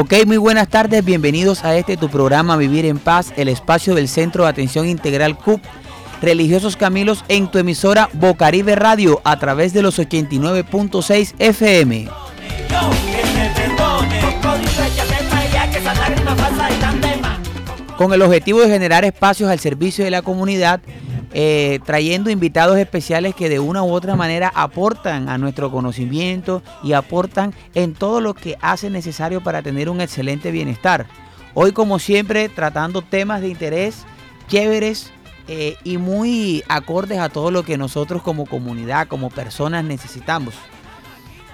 Ok, muy buenas tardes, bienvenidos a este tu programa Vivir en Paz, el espacio del Centro de Atención Integral CUP, Religiosos Camilos en tu emisora Bocaribe Radio a través de los 89.6 FM. Con el objetivo de generar espacios al servicio de la comunidad, eh, trayendo invitados especiales que de una u otra manera aportan a nuestro conocimiento y aportan en todo lo que hace necesario para tener un excelente bienestar. Hoy como siempre tratando temas de interés chéveres eh, y muy acordes a todo lo que nosotros como comunidad, como personas necesitamos.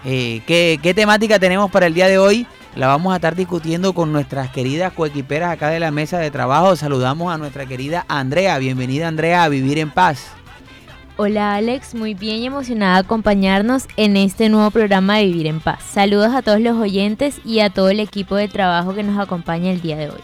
Eh, ¿qué, ¿Qué temática tenemos para el día de hoy? La vamos a estar discutiendo con nuestras queridas coequiperas acá de la mesa de trabajo. Saludamos a nuestra querida Andrea. Bienvenida Andrea a Vivir en Paz. Hola Alex, muy bien y emocionada de acompañarnos en este nuevo programa de Vivir en Paz. Saludos a todos los oyentes y a todo el equipo de trabajo que nos acompaña el día de hoy.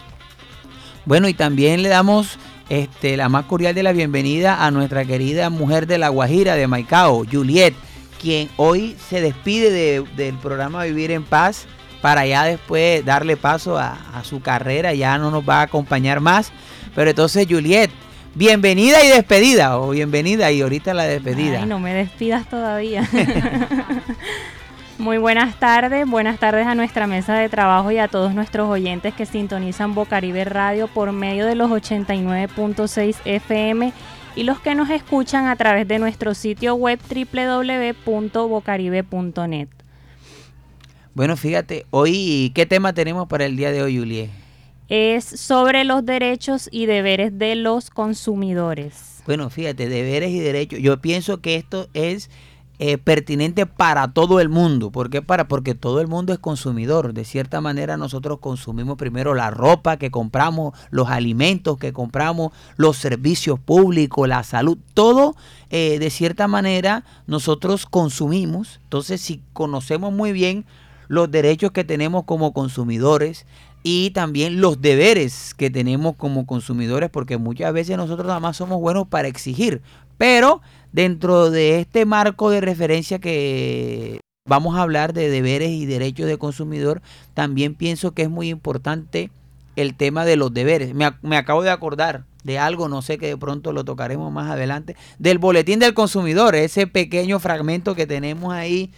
Bueno, y también le damos este, la más cordial de la bienvenida a nuestra querida mujer de La Guajira, de Maicao, Juliet, quien hoy se despide del programa Vivir en Paz para ya después darle paso a, su carrera, ya no nos va a acompañar más. Pero entonces, Juliet, bienvenida y despedida, o bienvenida y ahorita la despedida. Ay, no me despidas todavía. Muy buenas tardes, buenas tardes a nuestra mesa de trabajo y a todos nuestros oyentes que sintonizan Bocaribe Radio por medio de los 89.6 FM y los que nos escuchan a través de nuestro sitio web www.bocaribe.net. Bueno, fíjate, hoy, ¿qué tema tenemos para el día de hoy, Juliet? Es sobre los derechos y deberes de los consumidores. Bueno, fíjate, deberes y derechos. Yo pienso que esto es eh, pertinente para todo el mundo. ¿Por qué? Para, porque todo el mundo es consumidor. De cierta manera nosotros consumimos primero la ropa que compramos, los alimentos que compramos, los servicios públicos, la salud, todo eh, de cierta manera nosotros consumimos. Entonces si conocemos muy bien los derechos que tenemos como consumidores y también los deberes que tenemos como consumidores, porque muchas veces nosotros nada más somos buenos para exigir, pero dentro de este marco de referencia que vamos a hablar de deberes y derechos de consumidor, también pienso que es muy importante el tema de los deberes. Me, me, acabo de acordar de algo, no sé que de pronto lo tocaremos más adelante, del boletín del consumidor, ese pequeño fragmento que tenemos ahí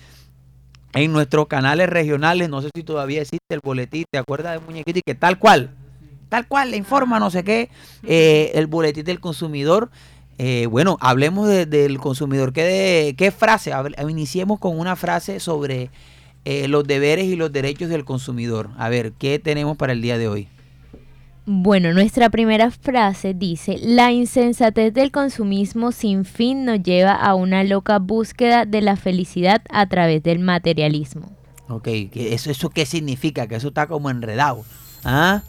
en nuestros canales regionales, no sé si todavía existe el boletín, ¿te acuerdas de muñequito? Y que tal cual, tal cual, le informa no sé qué, eh, el boletín del consumidor. Eh, bueno, hablemos del consumidor. ¿Qué, qué frase? Iniciemos con una frase sobre eh, los deberes y los derechos del consumidor. A ver, ¿qué tenemos para el día de hoy? Bueno, nuestra primera frase dice, la insensatez del consumismo sin fin nos lleva a una loca búsqueda de la felicidad a través del materialismo. Ok, ¿eso, eso qué significa? Que eso está como enredado. ¿Ah?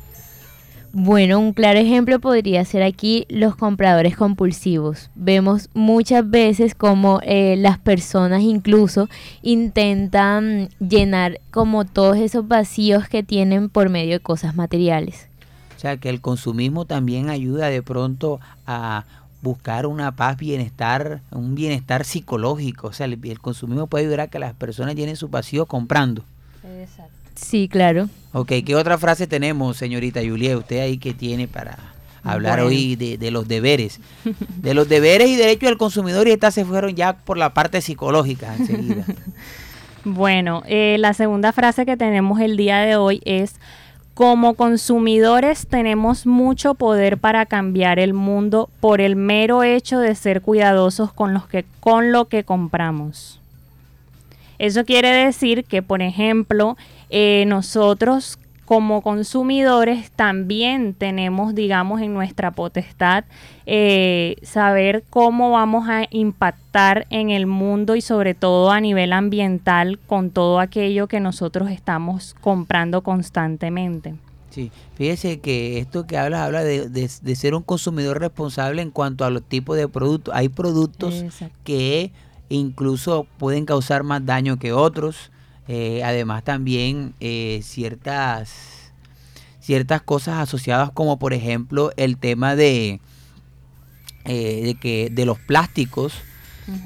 Bueno, un claro ejemplo podría ser aquí los compradores compulsivos. Vemos muchas veces como eh, las personas incluso intentan llenar como todos esos vacíos que tienen por medio de cosas materiales sea, que el consumismo también ayuda de pronto a buscar una paz, bienestar, un bienestar psicológico. O sea, el, consumismo puede ayudar a que las personas llenen su vacío comprando. Exacto. Sí, claro. Ok, ¿qué otra frase tenemos, señorita Julia? Usted ahí que tiene para hablar hoy de, los deberes. De los deberes y derechos del consumidor y estas se fueron ya por la parte psicológica enseguida. bueno, eh, la segunda frase que tenemos el día de hoy es como consumidores tenemos mucho poder para cambiar el mundo por el mero hecho de ser cuidadosos con, los que, con lo que compramos. Eso quiere decir que, por ejemplo, eh, nosotros como consumidores también tenemos, digamos, en nuestra potestad eh, saber cómo vamos a impactar en el mundo y sobre todo a nivel ambiental con todo aquello que nosotros estamos comprando constantemente. Sí, fíjese que esto que hablas habla de, ser un consumidor responsable en cuanto a los tipos de productos. Hay productos que incluso pueden causar más daño que otros eh, además también eh, ciertas, ciertas cosas asociadas como por ejemplo el tema de, eh, de, que, de los plásticos,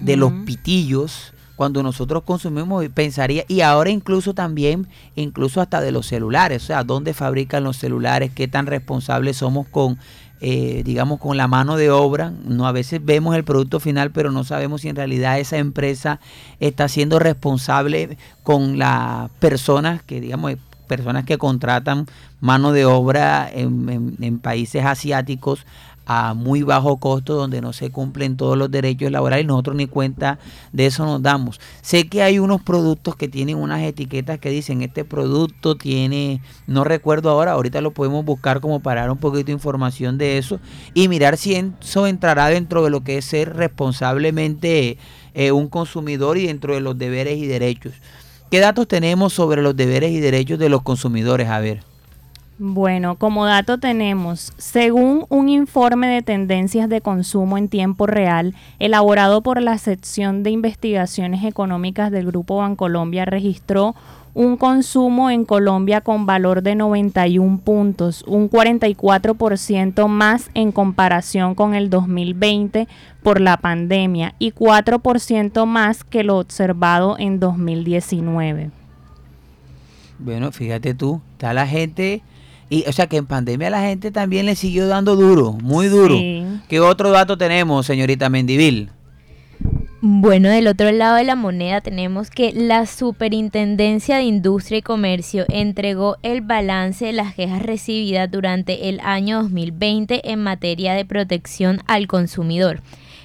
de los pitillos, cuando nosotros consumimos, pensaría, y ahora incluso también, incluso hasta de los celulares, o sea, dónde fabrican los celulares, qué tan responsables somos con eh, digamos, con la mano de obra. No, a veces vemos el producto final, pero no sabemos si en realidad esa empresa está siendo responsable con las personas que, digamos, personas que contratan mano de obra en, en países asiáticos a muy bajo costo donde no se cumplen todos los derechos laborales nosotros ni cuenta de eso nos damos. Sé que hay unos productos que tienen unas etiquetas que dicen este producto tiene, no recuerdo ahora, ahorita lo podemos buscar como para dar un poquito de información de eso y mirar si eso entrará dentro de lo que es ser responsablemente eh, un consumidor y dentro de los deberes y derechos. ¿Qué datos tenemos sobre los deberes y derechos de los consumidores? A ver. Bueno, como dato tenemos, según un informe de tendencias de consumo en tiempo real elaborado por la sección de investigaciones económicas del Grupo Bancolombia, registró un consumo en Colombia con valor de 91 puntos, un 44% más en comparación con el 2020 por la pandemia y 4% más que lo observado en 2019. Bueno, fíjate tú, está la gente y, o sea que en pandemia la gente también le siguió dando duro, muy duro. ¿Qué otro dato tenemos, señorita Mendivil? Bueno, del otro lado de la moneda tenemos que la Superintendencia de Industria y Comercio entregó el balance de las quejas recibidas durante el año 2020 en materia de protección al consumidor,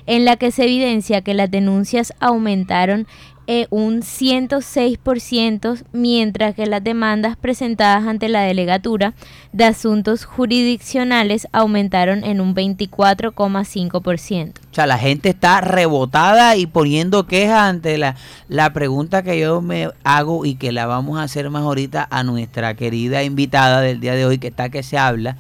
en la que se evidencia que las denuncias aumentaron eh, un 106%, mientras que las demandas presentadas ante la Delegatura de Asuntos Jurisdiccionales aumentaron en un 24,5%. O sea, la gente está rebotada y poniendo quejas ante la, la pregunta que yo me hago y que la vamos a hacer más ahorita a nuestra querida invitada del día de hoy, que está que se habla,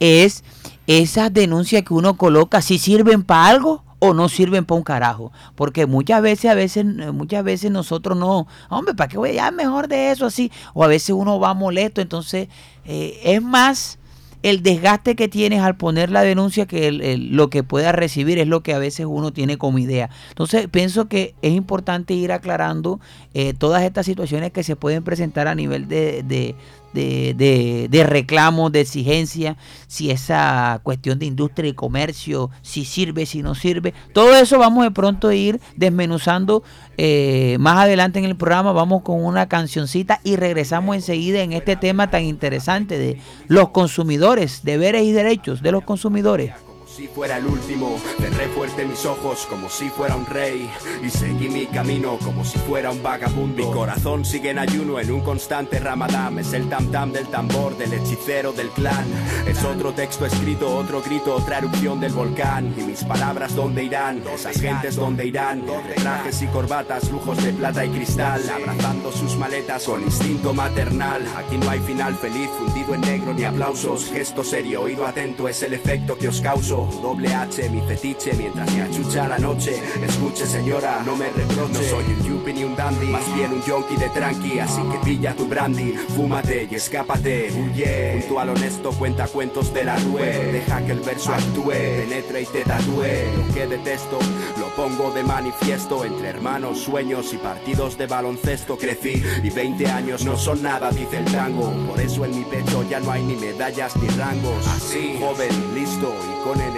es esas denuncias que uno coloca, si sirven para algo o no sirven para un carajo. Porque muchas veces, a veces, muchas veces nosotros no, hombre, ¿para qué voy a mejor de eso así? O a veces uno va molesto, entonces eh, es más el desgaste que tienes al poner la denuncia que lo que pueda recibir es lo que a veces uno tiene como idea. Entonces pienso que es importante ir aclarando eh, todas estas situaciones que se pueden presentar a nivel de, de, de, reclamos, de exigencia, si esa cuestión de industria y comercio, si sirve, si no sirve. Todo eso vamos de pronto a ir desmenuzando eh, más adelante en el programa. Vamos con una cancioncita y regresamos enseguida en este tema tan interesante de los consumidores, deberes y derechos de los consumidores si fuera el último. Cerré fuerte mis ojos como si fuera un rey y seguí mi camino como si fuera un vagabundo. Mi corazón sigue en ayuno en un constante ramadán. Es el tam tam del tambor del hechicero del clan. Es otro texto escrito, otro grito, otra erupción del volcán. Y mis palabras dónde irán, esas gentes dónde irán. trajes y corbatas, lujos de plata y cristal, abrazando sus maletas con instinto maternal. Aquí no hay final feliz, fundido en negro ni aplausos. Gesto serio, oído atento es el efecto que os causo doble H, mi fetiche, mientras me achucha la noche. Escuche, señora, no me reproche. No soy un yuppie ni un dandy, más bien un yonki de tranqui. Así que pilla tu brandy, fúmate y escápate. Huye, junto al honesto cuenta cuentos de la rue. Deja que el verso actúe, penetre y te tatúe. Lo que detesto, lo pongo de manifiesto. Entre hermanos, sueños y partidos de baloncesto crecí. Y 20 años no son nada, dice el tango. Por eso en mi pecho ya no hay ni medallas ni rangos. Así, joven, listo y con el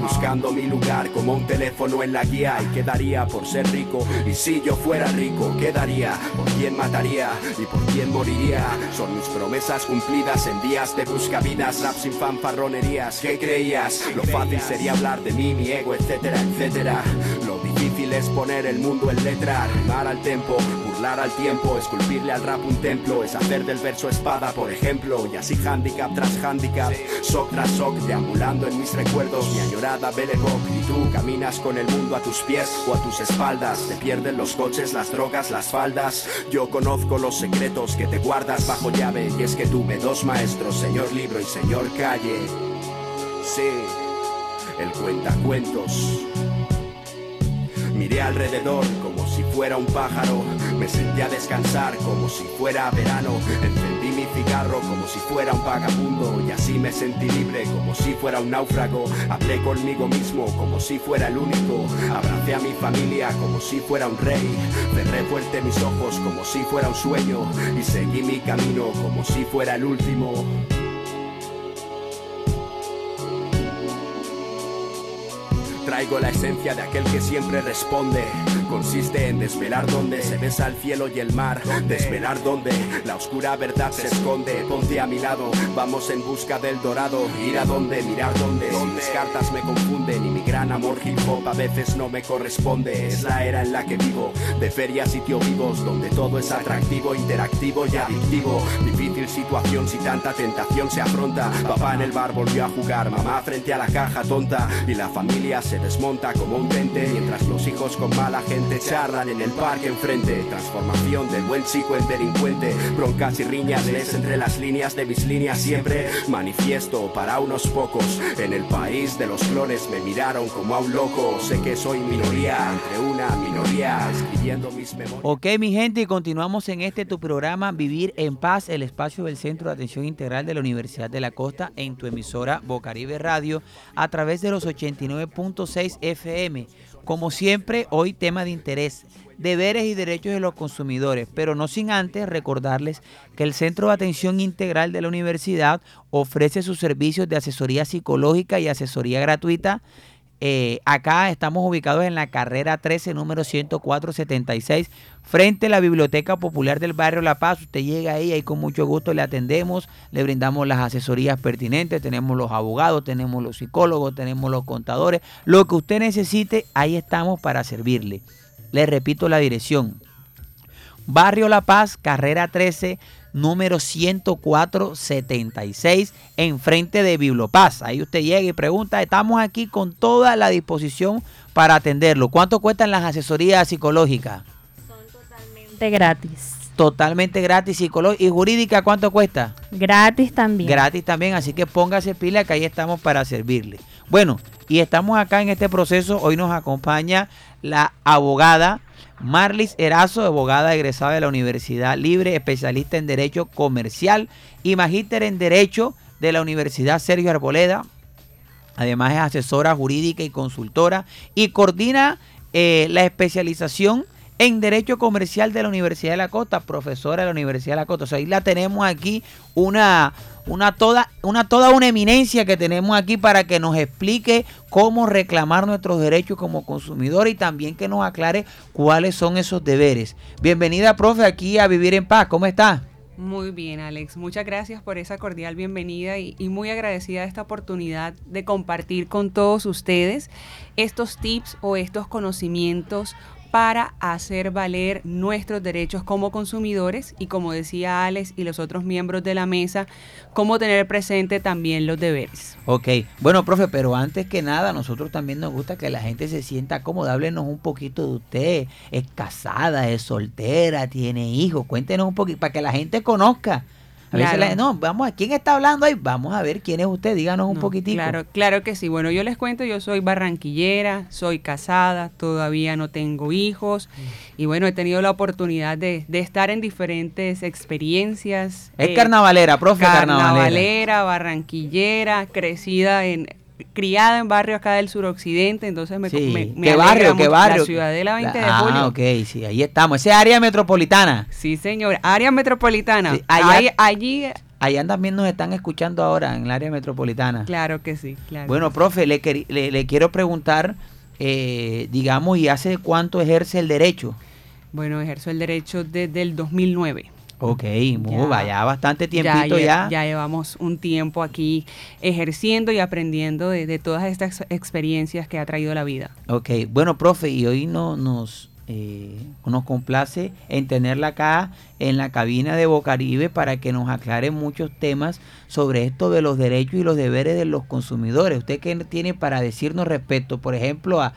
buscando mi lugar como un teléfono en la guía y quedaría por ser rico. Y si yo fuera rico, quedaría por quién mataría y por quién moriría. Son mis promesas cumplidas en días de buscavidas, rap sin fanfarronerías. ¿Qué creías? Lo fácil sería hablar de mí, mi ego, etcétera, etcétera. Es poner el mundo en letra, rimar al tempo, burlar al tiempo, esculpirle al rap un templo, es hacer del verso espada, por ejemplo, y así handicap tras handicap, shock tras shock, deambulando en mis recuerdos, mi añorada Belle y tú caminas con el mundo a tus pies o a tus espaldas, te pierden los coches, las drogas, las faldas, yo conozco los secretos que te guardas bajo llave, y es que tuve dos maestros, señor libro y señor calle, sí, el cuentacuentos. Miré alrededor como si fuera un pájaro, me senté a descansar como si fuera verano, encendí mi cigarro como si fuera un vagabundo y así me sentí libre como si fuera un náufrago. Hablé conmigo mismo como si fuera el único. Abracé a mi familia como si fuera un rey. Cerré fuerte mis ojos como si fuera un sueño y seguí mi camino como si fuera el último. Traigo la esencia de aquel que siempre responde. Consiste en desvelar donde se besa el cielo y el mar. Desvelar donde la oscura verdad se esconde. Ponte a mi lado, vamos en busca del dorado. Ir a donde, mirar donde. Mis cartas me confunden y mi gran amor hip hop a veces no me corresponde. Es la era en la que vivo, de ferias y tío vivos, donde todo es atractivo, interactivo y adictivo. Difícil situación si tanta tentación se afronta. Papá en el bar volvió a jugar, mamá frente a la caja tonta y la familia se desmonta como un tente mientras los hijos con mala gente charlan en el parque enfrente. Transformación del buen chico en delincuente, broncas y riñas lees entre las líneas de mis líneas siempre. Manifiesto para unos pocos. En el país de los clones me miraron como a un loco. Sé que soy minoría entre una minoría, escribiendo mis memorias. Ok, mi gente, y continuamos en este tu programa Vivir en Paz, el espacio del Centro de Atención Integral de la Universidad de la Costa en tu emisora Bocaribe Radio a través de los 89.6 FM. Como siempre, hoy tema de interés, deberes y derechos de los consumidores, pero no sin antes recordarles que el Centro de Atención Integral de la Universidad ofrece sus servicios de asesoría psicológica y asesoría gratuita eh, acá estamos ubicados en la carrera 13, número 10476, frente a la Biblioteca Popular del Barrio La Paz. Usted llega ahí, ahí con mucho gusto le atendemos, le brindamos las asesorías pertinentes, tenemos los abogados, tenemos los psicólogos, tenemos los contadores. Lo que usted necesite, ahí estamos para servirle. Le repito la dirección. Barrio La Paz, carrera 13, número 10476, enfrente de Bibliopaz. Ahí usted llega y pregunta, estamos aquí con toda la disposición para atenderlo. ¿Cuánto cuestan las asesorías psicológicas? Son totalmente gratis. Totalmente gratis, psicológica y jurídica, ¿cuánto cuesta? Gratis también. Gratis también, así que póngase pila que ahí estamos para servirle. Bueno, y estamos acá en este proceso. Hoy nos acompaña la abogada Marlis Erazo, abogada egresada de la Universidad Libre, especialista en Derecho Comercial y magíster en Derecho de la Universidad Sergio Arboleda. Además es asesora jurídica y consultora y coordina eh, la especialización en Derecho Comercial de la Universidad de la Costa, profesora de la Universidad de la Costa. O sea, ahí la tenemos aquí una, una toda, una toda una eminencia que tenemos aquí para que nos explique cómo reclamar nuestros derechos como consumidor y también que nos aclare cuáles son esos deberes. Bienvenida, profe, aquí a Vivir en Paz. ¿Cómo está? Muy bien, Alex. Muchas gracias por esa cordial bienvenida y, y, muy agradecida de esta oportunidad de compartir con todos ustedes estos tips o estos conocimientos para hacer valer nuestros derechos como consumidores y como decía Alex y los otros miembros de la mesa, cómo tener presente también los deberes. Ok, bueno, profe, pero antes que nada, nosotros también nos gusta que la gente se sienta cómoda. Háblenos un poquito de usted. ¿Es casada, es soltera, tiene hijos? Cuéntenos un poquito para que la gente conozca. A veces la, no, vamos, ¿a quién está hablando ahí? Vamos a ver quién es usted, díganos un No, poquitito. Claro, claro que sí. Bueno, yo les cuento, yo soy barranquillera, soy casada, todavía no tengo hijos y bueno, he tenido la oportunidad de, de estar en diferentes experiencias. Es eh, carnavalera, profe, carnavalera. carnavalera, barranquillera, crecida en criada en barrio acá del suroccidente, entonces me, Sí. me, me ¿Qué barrio? mucho. ¿Qué barrio? La Ciudadela 20 de ah, julio. ok, sí, ahí estamos. Esa es área metropolitana. Sí, señor. Área metropolitana. Sí, allá- Ahí- allí, Allá también nos están escuchando ahora en el área metropolitana. claro que sí, claro. Bueno, profe, le, le, le quiero preguntar, eh, digamos, ¿y hace cuánto ejerce el derecho? Bueno, ejerzo el derecho desde el 2009. Ok, muy, Ya. vaya bastante tiempito ya. ya llevamos un tiempo aquí ejerciendo y aprendiendo de, de todas estas experiencias que ha traído la vida. Ok, bueno, profe, y hoy no, nos, eh, nos complace en tenerla acá en la cabina de Bocaribe para que nos aclare muchos temas sobre esto de los derechos y los deberes de los consumidores. ¿Usted qué tiene para decirnos respecto, por ejemplo, a,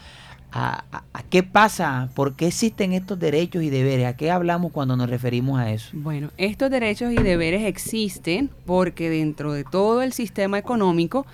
a, qué pasa, por qué existen estos derechos y deberes? ¿A qué hablamos cuando nos referimos a eso? Bueno, estos derechos y deberes existen porque dentro de todo el sistema económico,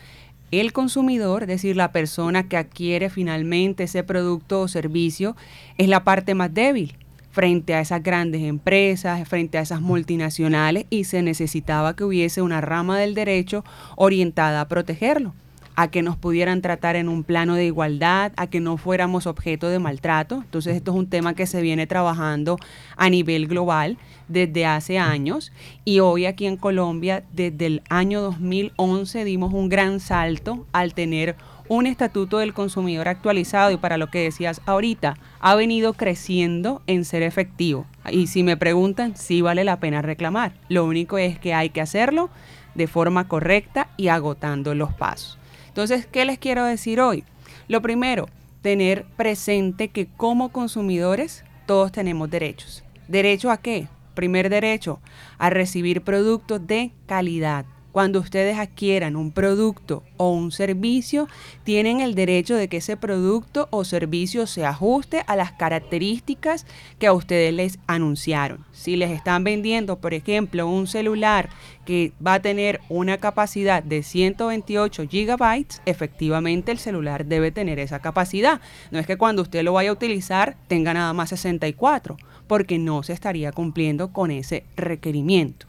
el consumidor, es decir, la persona que adquiere finalmente ese producto o servicio, es la parte más débil. frente a esas grandes empresas, frente a esas multinacionales y se necesitaba que hubiese una rama del derecho orientada a protegerlo a que nos pudieran tratar en un plano de igualdad, a que no fuéramos objeto de maltrato. Entonces esto es un tema que se viene trabajando a nivel global desde hace años y hoy aquí en Colombia desde el año 2011 dimos un gran salto al tener un estatuto del consumidor actualizado y para lo que decías ahorita, ha venido creciendo en ser efectivo. Y si me preguntan, sí vale la pena reclamar. Lo único es que hay que hacerlo de forma correcta y agotando los pasos. Entonces, ¿qué les quiero decir hoy? Lo primero, tener presente que como consumidores todos tenemos derechos. ¿Derecho a qué? Primer derecho, a recibir productos de calidad. Cuando ustedes adquieran un producto o un servicio, tienen el derecho de que ese producto o servicio se ajuste a las características que a ustedes les anunciaron. Si les están vendiendo, por ejemplo, un celular que va a tener una capacidad de 128 gigabytes, efectivamente el celular debe tener esa capacidad. No es que cuando usted lo vaya a utilizar tenga nada más 64, porque no se estaría cumpliendo con ese requerimiento.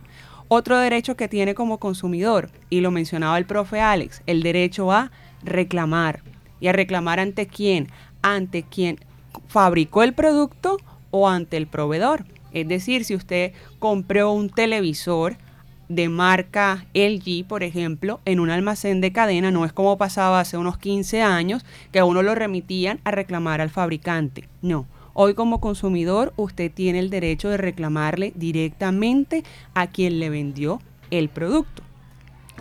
Otro derecho que tiene como consumidor, y lo mencionaba el profe Alex, el derecho a reclamar. ¿Y a reclamar ante quién? Ante quien fabricó el producto o ante el proveedor. Es decir, si usted compró un televisor de marca LG, por ejemplo, en un almacén de cadena, no es como pasaba hace unos 15 años, que a uno lo remitían a reclamar al fabricante. No, Hoy como consumidor usted tiene el derecho de reclamarle directamente a quien le vendió el producto.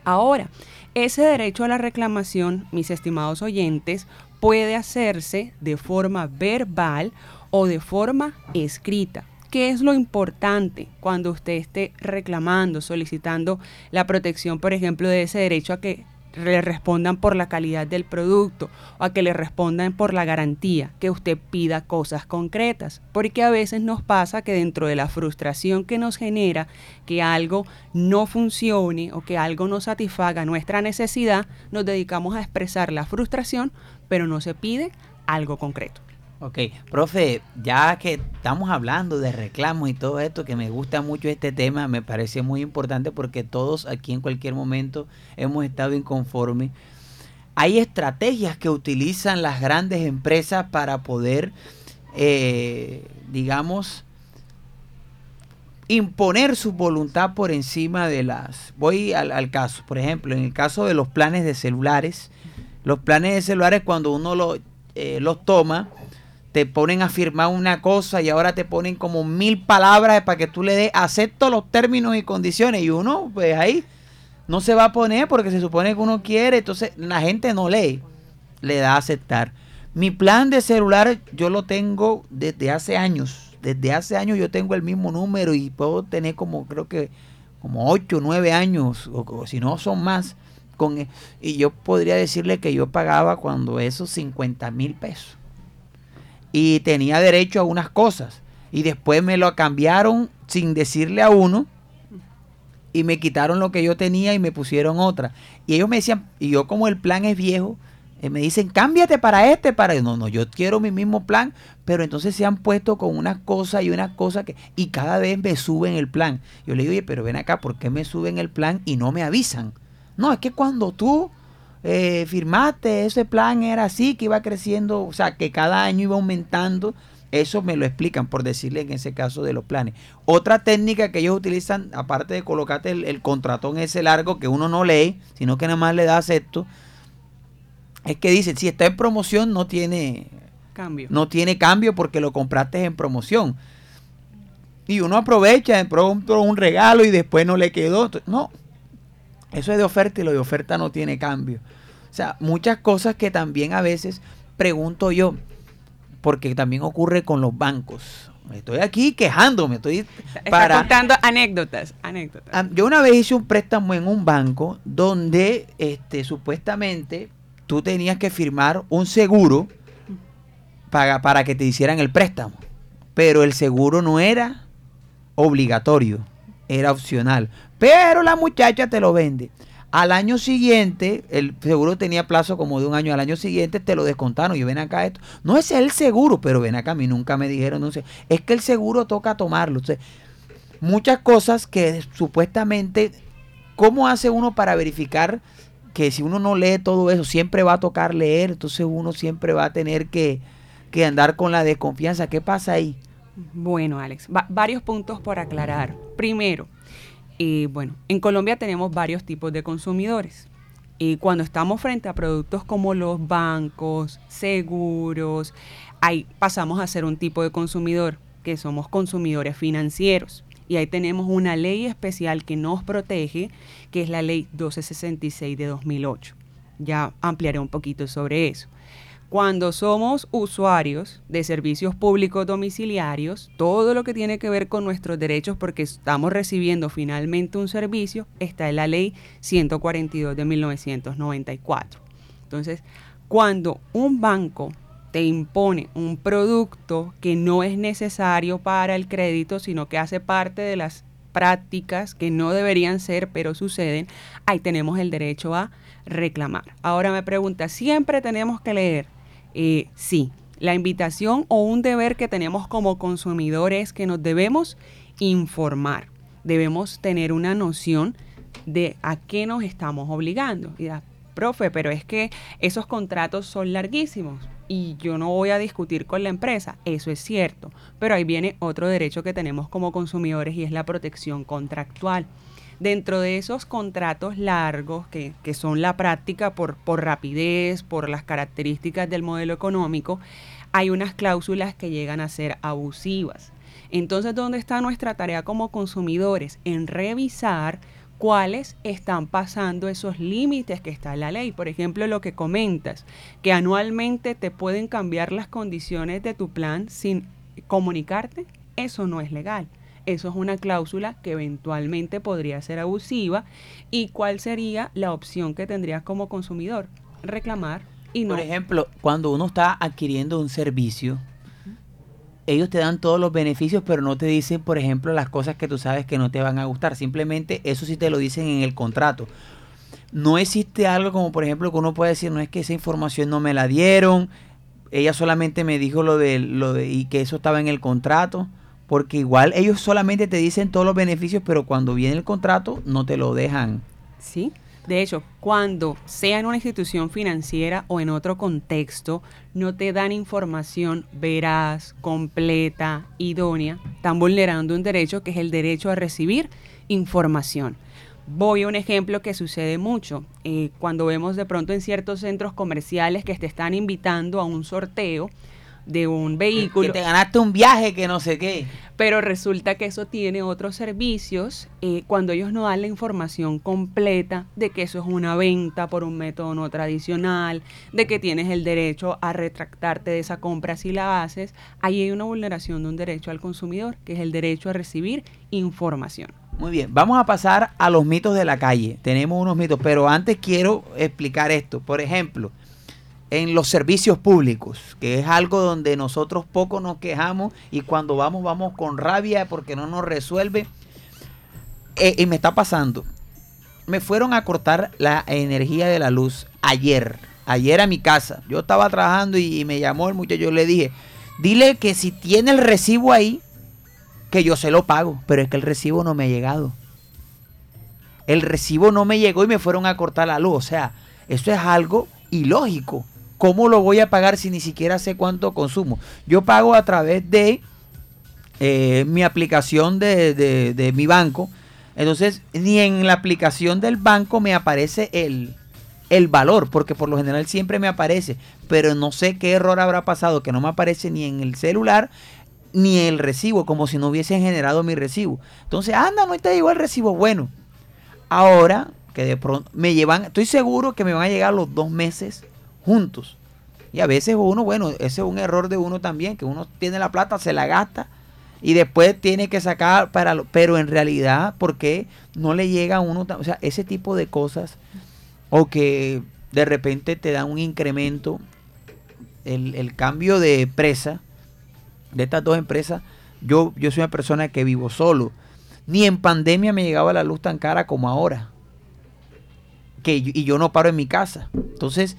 Ahora, ese derecho a la reclamación, mis estimados oyentes, puede hacerse de forma verbal o de forma escrita. ¿Qué es lo importante cuando usted esté reclamando, solicitando la protección, por ejemplo, de ese derecho a que le respondan por la calidad del producto o a que le respondan por la garantía, que usted pida cosas concretas, porque a veces nos pasa que dentro de la frustración que nos genera que algo no funcione o que algo no satisfaga nuestra necesidad, nos dedicamos a expresar la frustración, pero no se pide algo concreto. Ok, profe, ya que estamos hablando de reclamos y todo esto, que me gusta mucho este tema, me parece muy importante porque todos aquí en cualquier momento hemos estado inconformes. Hay estrategias que utilizan las grandes empresas para poder, eh, digamos, imponer su voluntad por encima de las... Voy al, caso, por ejemplo, en el caso de los planes de celulares, los planes de celulares cuando uno lo, eh, los toma, te ponen a firmar una cosa y ahora te ponen como mil palabras para que tú le des acepto los términos y condiciones y uno pues ahí no se va a poner porque se supone que uno quiere, entonces la gente no lee, le da a aceptar. Mi plan de celular yo lo tengo desde hace años, desde hace años yo tengo el mismo número y puedo tener como creo que como 8 o 9 años o, si no son más con y yo podría decirle que yo pagaba cuando esos 50 mil pesos y tenía derecho a unas cosas. Y después me lo cambiaron sin decirle a uno y me quitaron lo que yo tenía y me pusieron otra. Y ellos me decían, y yo como el plan es viejo, eh, me dicen, cámbiate para este, para... No, no, yo quiero mi mismo plan, pero entonces se han puesto con unas cosas y unas cosas que... Y cada vez me suben el plan. Yo le digo, oye, pero ven acá, ¿por qué me suben el plan y no me avisan? No, es que cuando tú eh, firmaste, ese plan era así, que iba creciendo, o sea, que cada año iba aumentando. Eso me lo explican, por decirle en ese caso de los planes. Otra técnica que ellos utilizan, aparte de colocarte el, el contratón ese largo que uno no lee, sino que nada más le da acepto, es que dicen, si está en promoción no tiene cambio. No tiene cambio porque lo compraste en promoción. Y uno aprovecha, pronto un regalo y después no le quedó. No, eso es de oferta y lo de oferta no tiene cambio. O sea, muchas cosas que también a veces pregunto yo, porque también ocurre con los bancos. Estoy aquí quejándome, estoy para contando anécdotas, anécdotas. Yo una vez hice un préstamo en un banco donde este supuestamente tú tenías que firmar un seguro para, para que te hicieran el préstamo, pero el seguro no era obligatorio, era opcional. Pero la muchacha te lo vende. Al año siguiente, el seguro tenía plazo como de un año, al año siguiente te lo descontaron. Y ven acá esto. No es el seguro, pero ven acá, a mí nunca me dijeron, no es que el seguro toca tomarlo. muchas cosas que supuestamente, ¿cómo hace uno para verificar que si uno no lee todo eso, siempre va a tocar leer, entonces uno siempre va a tener que, que andar con la desconfianza? ¿Qué pasa ahí? Bueno, Alex, varios puntos por aclarar. Primero, y bueno, en Colombia tenemos varios tipos de consumidores. Y cuando estamos frente a productos como los bancos, seguros, ahí pasamos a ser un tipo de consumidor, que somos consumidores financieros. Y ahí tenemos una ley especial que nos protege, que es la ley 1266 de 2008. Ya ampliaré un poquito sobre eso. Cuando somos usuarios de servicios públicos domiciliarios, todo lo que tiene que ver con nuestros derechos porque estamos recibiendo finalmente un servicio está en la ley 142 de 1994. Entonces, cuando un banco te impone un producto que no es necesario para el crédito, sino que hace parte de las prácticas que no deberían ser, pero suceden, ahí tenemos el derecho a reclamar. Ahora me pregunta, ¿siempre tenemos que leer? Eh, sí, la invitación o un deber que tenemos como consumidores es que nos debemos informar, debemos tener una noción de a qué nos estamos obligando. Y profe, pero es que esos contratos son larguísimos y yo no voy a discutir con la empresa, eso es cierto, pero ahí viene otro derecho que tenemos como consumidores y es la protección contractual. Dentro de esos contratos largos, que, son la práctica por, por rapidez, por las características del modelo económico, hay unas cláusulas que llegan a ser abusivas. Entonces, ¿dónde está nuestra tarea como consumidores? En revisar cuáles están pasando esos límites que está en la ley. Por ejemplo, lo que comentas, que anualmente te pueden cambiar las condiciones de tu plan sin comunicarte, eso no es legal. Eso es una cláusula que eventualmente podría ser abusiva. ¿Y cuál sería la opción que tendrías como consumidor? Reclamar y no. Por ejemplo, cuando uno está adquiriendo un servicio, ellos te dan todos los beneficios, pero no te dicen, por ejemplo, las cosas que tú sabes que no te van a gustar. Simplemente eso sí te lo dicen en el contrato. No existe algo como, por ejemplo, que uno puede decir, no es que esa información no me la dieron, ella solamente me dijo lo de, lo de, y que eso estaba en el contrato. Porque igual ellos solamente te dicen todos los beneficios, pero cuando viene el contrato no te lo dejan. Sí. De hecho, cuando sea en una institución financiera o en otro contexto, no te dan información veraz, completa, idónea, están vulnerando un derecho que es el derecho a recibir información. Voy a un ejemplo que sucede mucho. Eh, cuando vemos de pronto en ciertos centros comerciales que te están invitando a un sorteo, de un vehículo. Que te ganaste un viaje que no sé qué. Pero resulta que eso tiene otros servicios eh, cuando ellos no dan la información completa de que eso es una venta por un método no tradicional, de que tienes el derecho a retractarte de esa compra si la haces. Ahí hay una vulneración de un derecho al consumidor, que es el derecho a recibir información. Muy bien, vamos a pasar a los mitos de la calle. Tenemos unos mitos, pero antes quiero explicar esto. Por ejemplo, en los servicios públicos, que es algo donde nosotros poco nos quejamos y cuando vamos vamos con rabia porque no nos resuelve. Eh, y me está pasando. Me fueron a cortar la energía de la luz ayer. Ayer a mi casa. Yo estaba trabajando y, y me llamó el muchacho. Yo le dije, dile que si tiene el recibo ahí, que yo se lo pago. Pero es que el recibo no me ha llegado. El recibo no me llegó y me fueron a cortar la luz. O sea, eso es algo ilógico. ¿Cómo lo voy a pagar si ni siquiera sé cuánto consumo? Yo pago a través de eh, mi aplicación de, mi banco. Entonces, ni en la aplicación del banco me aparece el, el valor, porque por lo general siempre me aparece, pero no sé qué error habrá pasado, que no me aparece ni en el celular ni el recibo, como si no hubiesen generado mi recibo. Entonces, anda, no te llegó el recibo. Bueno, ahora que de pronto me llevan, estoy seguro que me van a llegar los dos meses juntos. Y a veces uno, bueno, ese es un error de uno también, que uno tiene la plata, se la gasta y después tiene que sacar para pero en realidad, ¿por qué no le llega a uno? O sea, ese tipo de cosas, o que de repente te da un incremento, el, el cambio de empresa, de estas dos empresas, yo, yo soy una persona que vivo solo. Ni en pandemia me llegaba la luz tan cara como ahora. que, y yo no paro en mi casa. Entonces, es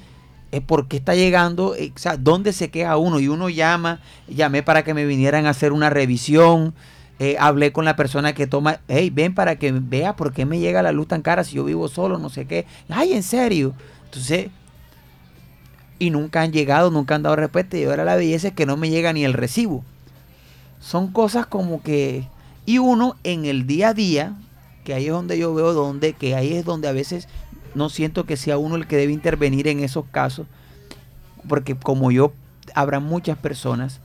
por qué está llegando, eh, o sea, dónde se queja uno. Y uno llama, llamé para que me vinieran a hacer una revisión. Eh, hablé con la persona que toma, hey, ven para que vea por qué me llega la luz tan cara si yo vivo solo, no sé qué. Ay, en serio. Entonces, y nunca han llegado, nunca han dado respuesta. Y ahora la belleza es que no me llega ni el recibo. Son cosas como que. Y uno en el día a día, que ahí es donde yo veo donde, que ahí es donde a veces no siento que sea uno el que debe intervenir en esos casos, porque como yo, habrá muchas personas,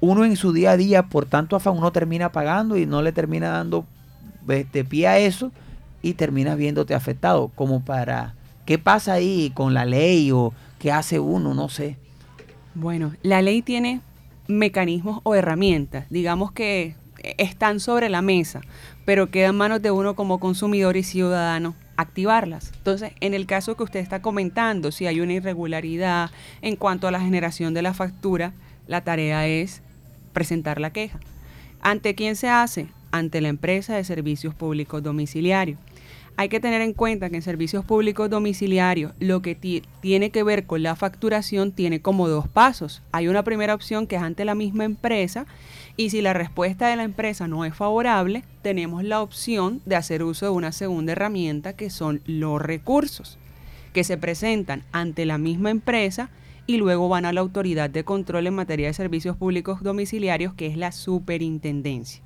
uno en su día a día, por tanto afán, uno termina pagando y no le termina dando este, pie a eso y terminas viéndote afectado, como para, ¿qué pasa ahí con la ley o qué hace uno? No sé. Bueno, la ley tiene mecanismos o herramientas, digamos que están sobre la mesa, pero queda en manos de uno como consumidor y ciudadano activarlas. Entonces, en el caso que usted está comentando, si hay una irregularidad en cuanto a la generación de la factura, la tarea es presentar la queja. ¿Ante quién se hace? Ante la empresa de servicios públicos domiciliarios. Hay que tener en cuenta que en servicios públicos domiciliarios lo que tiene que ver con la facturación tiene como dos pasos. Hay una primera opción que es ante la misma empresa y si la respuesta de la empresa no es favorable, tenemos la opción de hacer uso de una segunda herramienta que son los recursos, que se presentan ante la misma empresa y luego van a la autoridad de control en materia de servicios públicos domiciliarios, que es la superintendencia.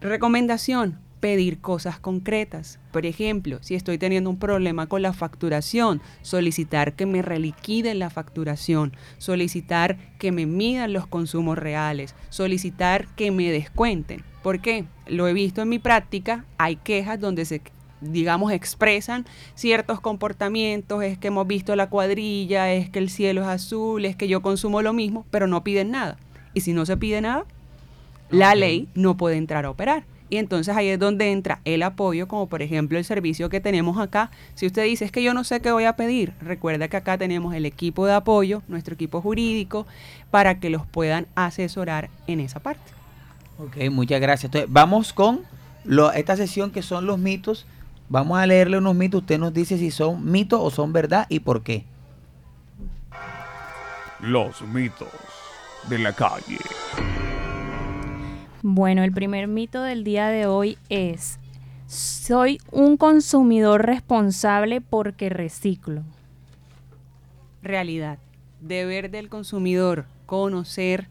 Recomendación, pedir cosas concretas. Por ejemplo, si estoy teniendo un problema con la facturación, solicitar que me reliquiden la facturación, solicitar que me midan los consumos reales, solicitar que me descuenten. ¿Por qué? Lo he visto en mi práctica, hay quejas donde se digamos, expresan ciertos comportamientos, es que hemos visto la cuadrilla, es que el cielo es azul, es que yo consumo lo mismo, pero no piden nada. Y si no se pide nada, la ley no puede entrar a operar. Y entonces ahí es donde entra el apoyo, como por ejemplo el servicio que tenemos acá. Si usted dice, es que yo no sé qué voy a pedir, recuerda que acá tenemos el equipo de apoyo, nuestro equipo jurídico, para que los puedan asesorar en esa parte. Ok, muchas gracias. Entonces, vamos con lo, esta sesión que son los mitos. Vamos a leerle unos mitos. Usted nos dice si son mitos o son verdad y por qué. Los mitos de la calle. Bueno, el primer mito del día de hoy es, soy un consumidor responsable porque reciclo. Realidad. Deber del consumidor, conocer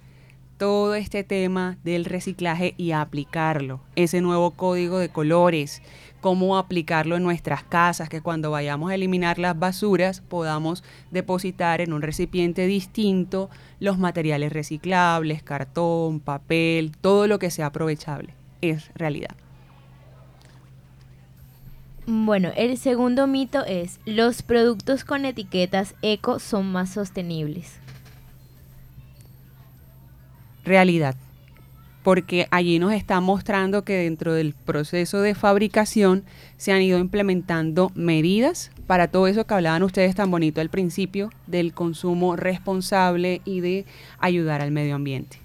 todo este tema del reciclaje y aplicarlo. Ese nuevo código de colores, cómo aplicarlo en nuestras casas, que cuando vayamos a eliminar las basuras podamos depositar en un recipiente distinto los materiales reciclables, cartón, papel, todo lo que sea aprovechable. Es realidad. Bueno, el segundo mito es, los productos con etiquetas eco son más sostenibles. Realidad porque allí nos está mostrando que dentro del proceso de fabricación se han ido implementando medidas para todo eso que hablaban ustedes tan bonito al principio del consumo responsable y de ayudar al medio ambiente.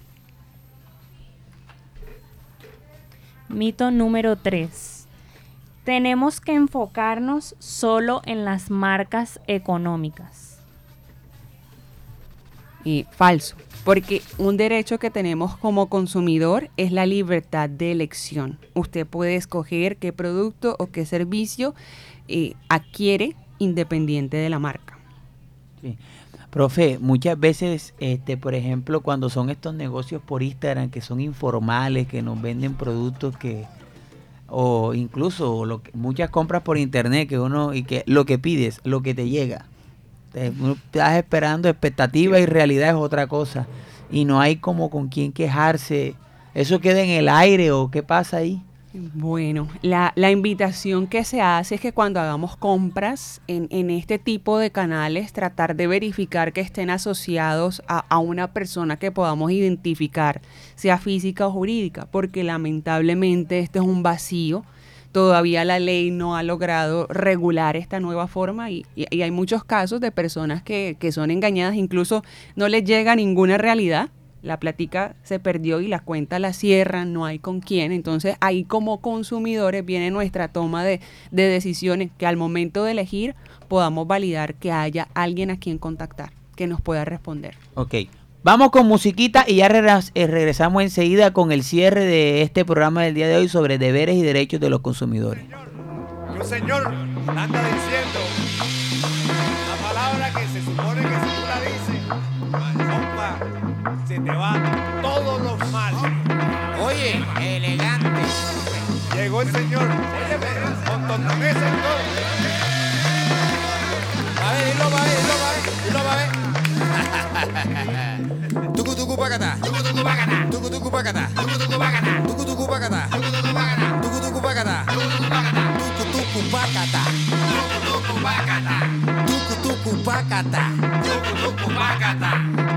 Mito número 3. Tenemos que enfocarnos solo en las marcas económicas. Y falso porque un derecho que tenemos como consumidor es la libertad de elección. Usted puede escoger qué producto o qué servicio eh, adquiere independiente de la marca. Sí. Profe, muchas veces, este, por ejemplo, cuando son estos negocios por Instagram que son informales, que nos venden productos que, o incluso lo muchas compras por internet que uno y que lo que pides, lo que te llega estás esperando expectativa y realidad es otra cosa. Y no hay como con quién quejarse. ¿Eso queda en el aire o qué pasa ahí? Bueno, la, invitación que se hace es que cuando hagamos compras en, en, este tipo de canales, tratar de verificar que estén asociados a, a, una persona que podamos identificar, sea física o jurídica, porque lamentablemente este es un vacío todavía la ley no ha logrado regular esta nueva forma y, hay muchos casos de personas que, son engañadas, incluso no les llega ninguna realidad, la platica se perdió y la cuenta la cierran, no hay con quién. Entonces ahí como consumidores viene nuestra toma de, de decisiones que al momento de elegir podamos validar que haya alguien a quien contactar que nos pueda responder. Ok. Vamos con musiquita y ya eh, regresamos enseguida con el cierre de este programa del día de hoy sobre deberes y derechos de los consumidores. Un señor anda diciendo la palabra que se supone que si tú la dices, compa, se te van todos los males. Oye, elegante. Llegó el señor, óyeme, con tontonesa y todo. A ver, dilo, va a ver, dilo, va a ver, dilo, va a ver. Tuku baga da Tuku dugu baga Tuku dugu dugu Tuku da dugu Tuku baga da Tuku dugu baga Tuku dugu dugu Tuku da dugu Tuku baga da dugu dugu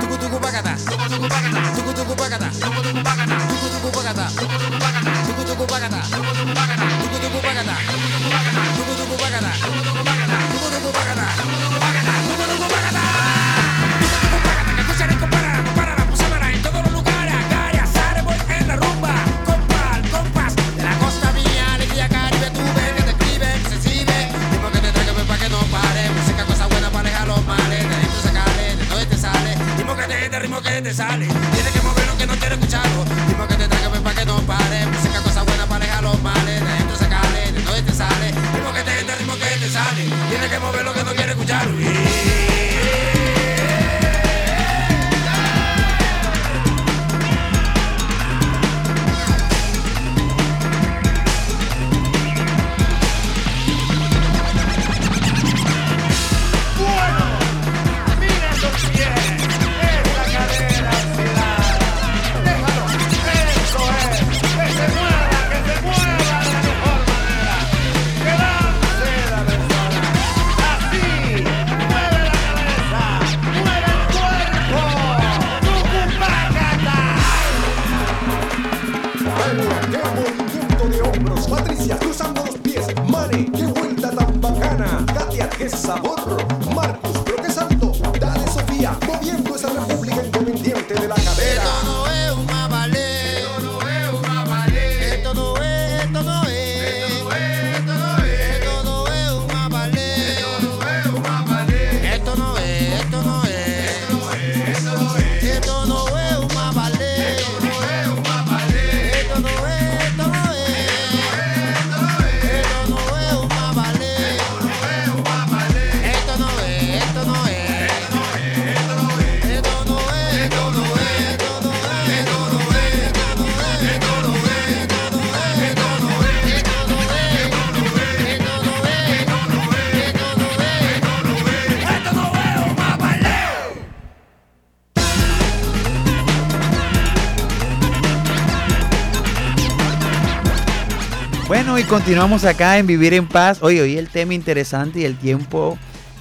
continuamos acá en Vivir en Paz. Oye, hoy el tema interesante y el tiempo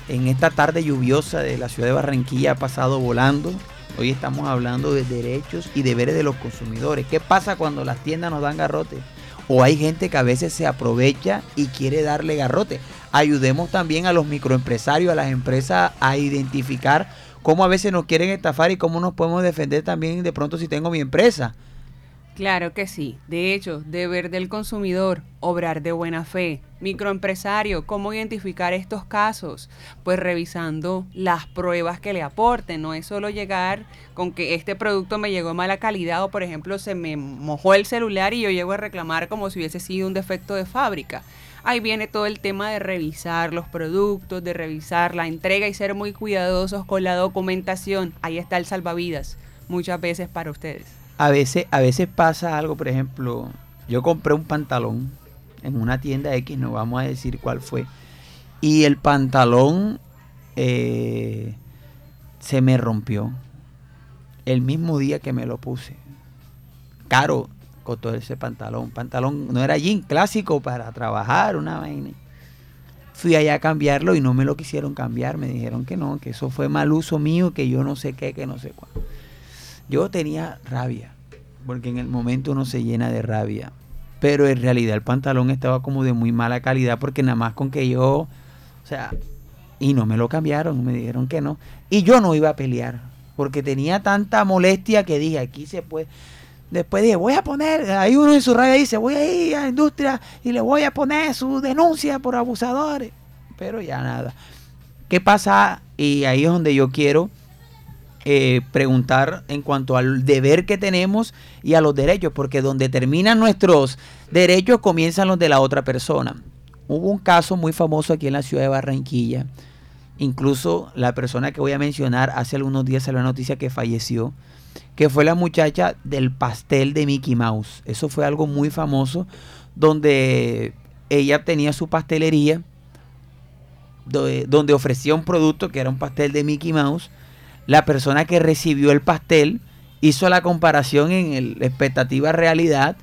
en esta tarde lluviosa de la ciudad de Barranquilla ha pasado volando. Hoy estamos hablando de derechos y deberes de los consumidores. ¿Qué pasa cuando las tiendas nos dan garrote? O hay gente que a veces se aprovecha y quiere darle garrote. Ayudemos también a los microempresarios, a las empresas a identificar cómo a veces nos quieren estafar y cómo nos podemos defender también de pronto si tengo mi empresa. Claro que sí. De hecho, deber del consumidor, obrar de buena fe. Microempresario, ¿cómo identificar estos casos? Pues revisando las pruebas que le aporten. No es solo llegar con que este producto me llegó de mala calidad o, por ejemplo, se me mojó el celular y yo llego a reclamar como si hubiese sido un defecto de fábrica. Ahí viene todo el tema de revisar los productos, de revisar la entrega y ser muy cuidadosos con la documentación. Ahí está el salvavidas, muchas veces para ustedes. A veces, a veces pasa algo, por ejemplo, yo compré un pantalón en una tienda X, no vamos a decir cuál fue, y el pantalón eh, se me rompió el mismo día que me lo puse. Caro costó ese pantalón, pantalón no era jean clásico para trabajar, una vaina. Fui allá a cambiarlo y no me lo quisieron cambiar, me dijeron que no, que eso fue mal uso mío, que yo no sé qué, que no sé cuál. Yo tenía rabia, porque en el momento uno se llena de rabia. Pero en realidad el pantalón estaba como de muy mala calidad, porque nada más con que yo, o sea, y no me lo cambiaron, me dijeron que no. Y yo no iba a pelear, porque tenía tanta molestia que dije, aquí se puede... Después dije, voy a poner, hay uno en su radio dice, voy a ir a la industria y le voy a poner su denuncia por abusadores. Pero ya nada. ¿Qué pasa? Y ahí es donde yo quiero eh, preguntar en cuanto al deber que tenemos y a los derechos, porque donde terminan nuestros derechos comienzan los de la otra persona. Hubo un caso muy famoso aquí en la ciudad de Barranquilla. Incluso la persona que voy a mencionar hace algunos días salió la noticia que falleció, que fue la muchacha del pastel de Mickey Mouse. Eso fue algo muy famoso, donde ella tenía su pastelería, do- donde ofrecía un producto que era un pastel de Mickey Mouse. La persona que recibió el pastel hizo la comparación en el- expectativa realidad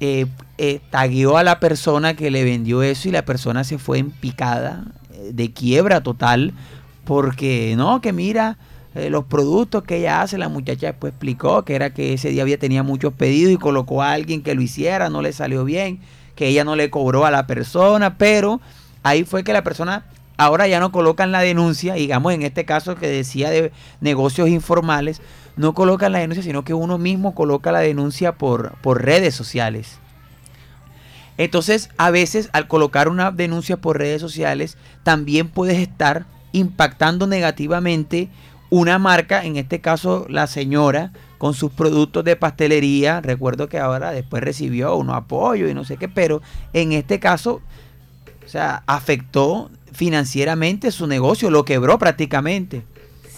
eh, eh, tagueó a la persona que le vendió eso y la persona se fue en picada, eh, de quiebra total, porque no, que mira eh, los productos que ella hace, la muchacha después explicó que era que ese día había tenía muchos pedidos y colocó a alguien que lo hiciera, no le salió bien, que ella no le cobró a la persona, pero ahí fue que la persona ahora ya no colocan la denuncia, digamos en este caso que decía de negocios informales, no colocan la denuncia, sino que uno mismo coloca la denuncia por, por redes sociales. Entonces, a veces al colocar una denuncia por redes sociales, también puedes estar impactando negativamente una marca, en este caso la señora, con sus productos de pastelería. Recuerdo que ahora después recibió unos apoyos y no sé qué, pero en este caso, o sea, afectó financieramente su negocio, lo quebró prácticamente.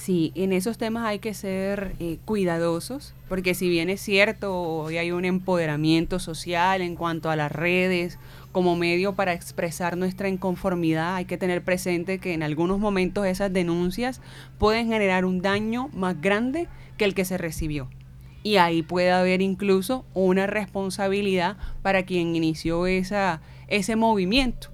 Sí, en esos temas hay que ser eh, cuidadosos, porque si bien es cierto, hoy hay un empoderamiento social en cuanto a las redes como medio para expresar nuestra inconformidad, hay que tener presente que en algunos momentos esas denuncias pueden generar un daño más grande que el que se recibió. Y ahí puede haber incluso una responsabilidad para quien inició esa, ese movimiento,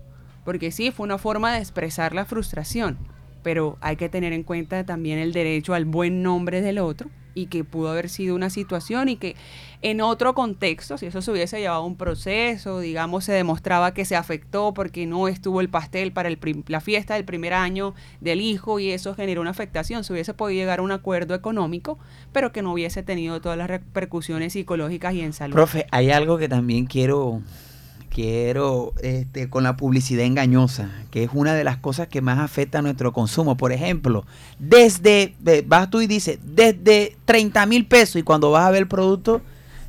porque sí, fue una forma de expresar la frustración pero hay que tener en cuenta también el derecho al buen nombre del otro y que pudo haber sido una situación y que en otro contexto, si eso se hubiese llevado un proceso, digamos, se demostraba que se afectó porque no estuvo el pastel para el la fiesta del primer año del hijo y eso generó una afectación, se hubiese podido llegar a un acuerdo económico, pero que no hubiese tenido todas las repercusiones psicológicas y en salud. Profe, hay algo que también quiero, quiero, este, con la publicidad engañosa, que es una de las cosas que más afecta a nuestro consumo. Por ejemplo, desde, vas tú y dices, desde 30 mil pesos y cuando vas a ver el producto,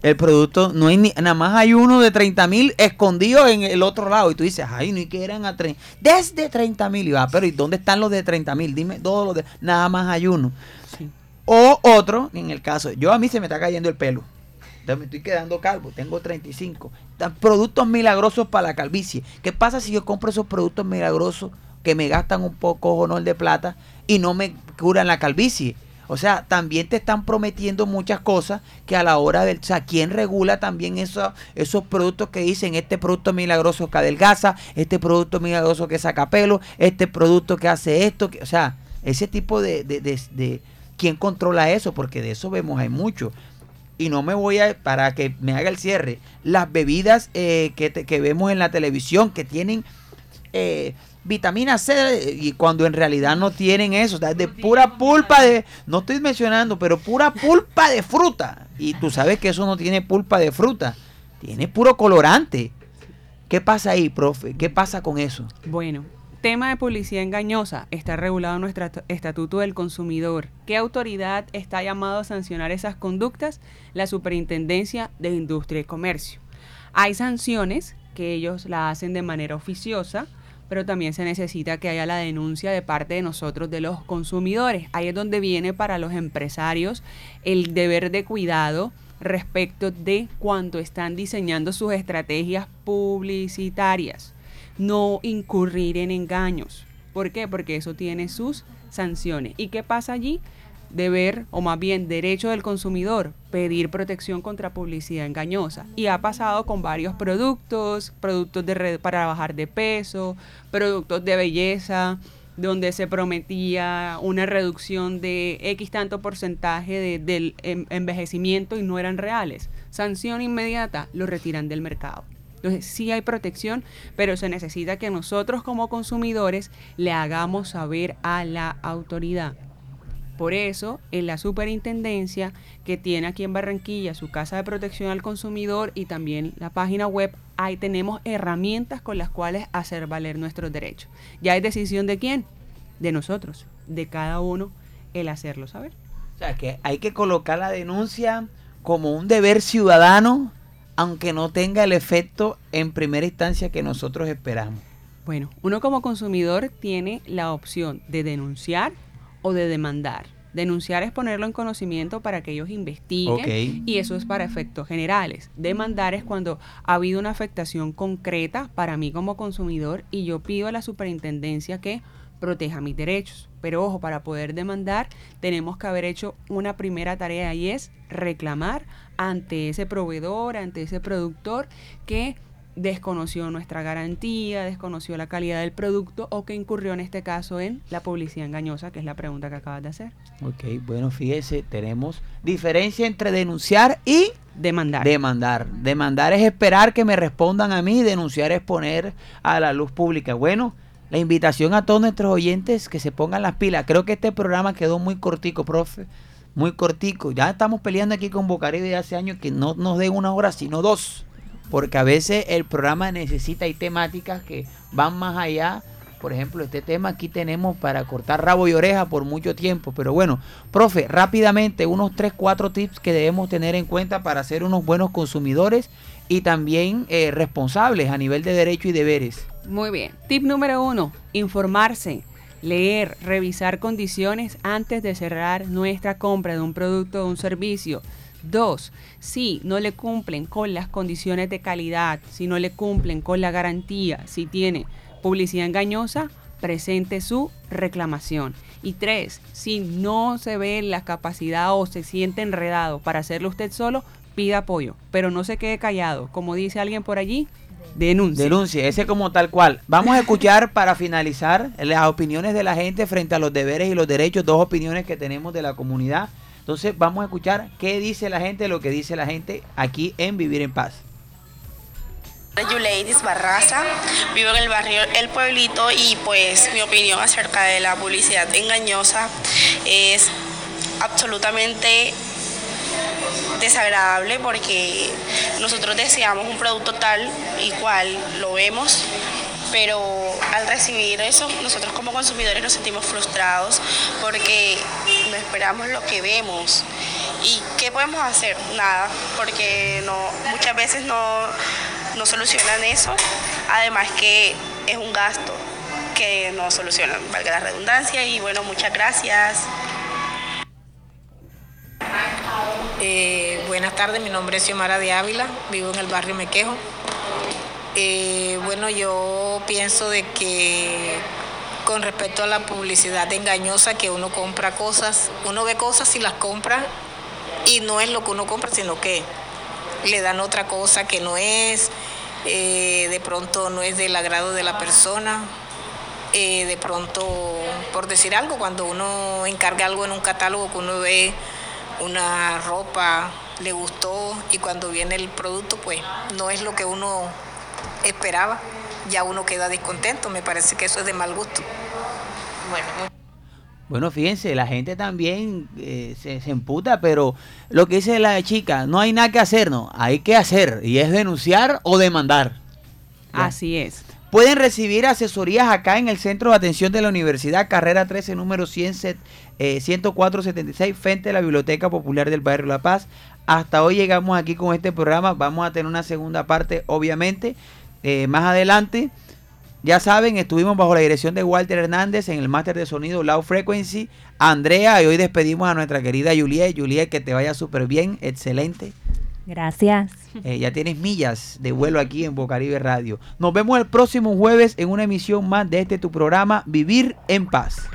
el producto, no hay ni, nada más hay uno de 30 mil escondido en el otro lado y tú dices, ay, no y que eran a 30, desde 30 mil y va, pero ¿y dónde están los de 30 mil? Dime todos los de, nada más hay uno. Sí. O otro, en el caso, yo a mí se me está cayendo el pelo. Me estoy quedando calvo, tengo 35. Dan productos milagrosos para la calvicie. ¿Qué pasa si yo compro esos productos milagrosos que me gastan un poco honor de plata y no me curan la calvicie? O sea, también te están prometiendo muchas cosas que a la hora del... O sea, ¿quién regula también eso- esos productos que dicen este producto milagroso que adelgaza, este producto milagroso que saca pelo, este producto que hace esto? Que, o sea, ese tipo de, de, de- de- ¿Quién controla eso? Porque de eso vemos hay mucho. Y no me voy a... Para que me haga el cierre. Las bebidas eh, que, te- que vemos en la televisión que tienen... eh, vitamina C y cuando en realidad no tienen eso, o sea, de pura pulpa de, no estoy mencionando, pero pura pulpa de fruta. Y tú sabes que eso no tiene pulpa de fruta, tiene puro colorante. ¿Qué pasa ahí, profe? ¿Qué pasa con eso? Bueno, tema de publicidad engañosa está regulado en nuestro est- Estatuto del Consumidor. ¿Qué autoridad está llamado a sancionar esas conductas? La Superintendencia de Industria y Comercio. Hay sanciones que ellos la hacen de manera oficiosa, pero también se necesita que haya la denuncia de parte de nosotros, de los consumidores. Ahí es donde viene para los empresarios el deber de cuidado respecto de cuando están diseñando sus estrategias publicitarias. No incurrir en engaños. ¿Por qué? Porque eso tiene sus sanciones. ¿Y qué pasa allí? Deber, o más bien derecho del consumidor, pedir protección contra publicidad engañosa. Y ha pasado con varios productos, productos de red para bajar de peso, productos de belleza, donde se prometía una reducción de X tanto porcentaje de- del envejecimiento y no eran reales. Sanción inmediata, lo retiran del mercado. Entonces sí hay protección, pero se necesita que nosotros como consumidores le hagamos saber a la autoridad. Por eso, en la superintendencia que tiene aquí en Barranquilla su Casa de Protección al Consumidor y también la página web, ahí tenemos herramientas con las cuales hacer valer nuestros derechos. Ya es decisión de quién? De nosotros, de cada uno el hacerlo saber. O sea, que hay que colocar la denuncia como un deber ciudadano, aunque no tenga el efecto en primera instancia que nosotros esperamos. Bueno, uno como consumidor tiene la opción de denunciar o de demandar. Denunciar es ponerlo en conocimiento para que ellos investiguen y eso es para efectos generales. Demandar es cuando ha habido una afectación concreta para mí como consumidor y yo pido a la superintendencia que proteja mis derechos. Pero ojo, para poder demandar tenemos que haber hecho una primera tarea y es reclamar ante ese proveedor, ante ese productor que desconoció nuestra garantía, desconoció la calidad del producto o que incurrió en este caso en la publicidad engañosa, que es la pregunta que acabas de hacer. Ok, bueno, fíjese, tenemos diferencia entre denunciar y Demandar. demandar. Demandar es esperar que me respondan a mí, denunciar es poner a la luz pública. Bueno, la invitación a todos nuestros oyentes que se pongan las pilas. Creo que este programa quedó muy cortico, profe. Muy cortico. Ya estamos peleando aquí con Bocaribe de hace años que no nos den una hora, sino dos. Porque a veces el programa necesita y temáticas que van más allá. Por ejemplo, este tema aquí tenemos para cortar rabo y oreja por mucho tiempo. Pero bueno, profe, rápidamente unos 3, 4 tips que debemos tener en cuenta para ser unos buenos consumidores y también eh, responsables a nivel de derechos y deberes. Muy bien. Tip número uno, informarse, leer, revisar condiciones antes de cerrar nuestra compra de un producto o un servicio. Dos, si no le cumplen con las condiciones de calidad, si no le cumplen con la garantía, si tiene publicidad engañosa, presente su reclamación. Y tres, si no se ve la capacidad o se siente enredado para hacerlo usted solo, pida apoyo, pero no se quede callado. Como dice alguien por allí, denuncie. Denuncie, ese como tal cual. Vamos a escuchar para finalizar las opiniones de la gente frente a los deberes y los derechos, dos opiniones que tenemos de la comunidad. Entonces vamos a escuchar qué dice la gente, lo que dice la gente aquí en Vivir en Paz. Yuleidis Barraza, vivo en el barrio El Pueblito y pues mi opinión acerca de la publicidad engañosa es absolutamente desagradable porque nosotros deseamos un producto tal y cual lo vemos, pero al recibir eso nosotros como consumidores nos sentimos frustrados porque no esperamos lo que vemos. ¿Y qué podemos hacer? Nada, porque no, muchas veces no, no solucionan eso. Además que es un gasto que no solucionan, valga la redundancia. Y bueno, muchas gracias. Eh, buenas tardes, mi nombre es Xiomara de Ávila, vivo en el barrio Mequejo. Eh, bueno, yo pienso de que con respecto a la publicidad engañosa que uno compra cosas, uno ve cosas y las compra y no es lo que uno compra, sino que le dan otra cosa que no es, eh, de pronto no es del agrado de la persona. eh, de pronto, por decir algo, cuando uno encarga algo en un catálogo que uno ve una ropa, le gustó y cuando viene el producto, pues no es lo que uno esperaba, ya uno queda descontento. Me parece que eso es de mal gusto. Bueno, Bueno, fíjense, la gente también eh, se, se emputa, pero lo que dice la chica, no hay nada que hacer, no, hay que hacer, y es denunciar o demandar. Ya. Así es. Pueden recibir asesorías acá en el Centro de Atención de la Universidad, carrera 13, número 100, set- eh, 10476, frente a la Biblioteca Popular del Barrio La Paz. Hasta hoy llegamos aquí con este programa. Vamos a tener una segunda parte, obviamente, eh, más adelante. Ya saben, estuvimos bajo la dirección de Walter Hernández en el máster de sonido Low Frequency. Andrea, y hoy despedimos a nuestra querida Juliet. Juliet, que te vaya súper bien, excelente. Gracias. Eh, ya tienes millas de vuelo aquí en Bocaribe Radio. Nos vemos el próximo jueves en una emisión más de este tu programa Vivir en Paz.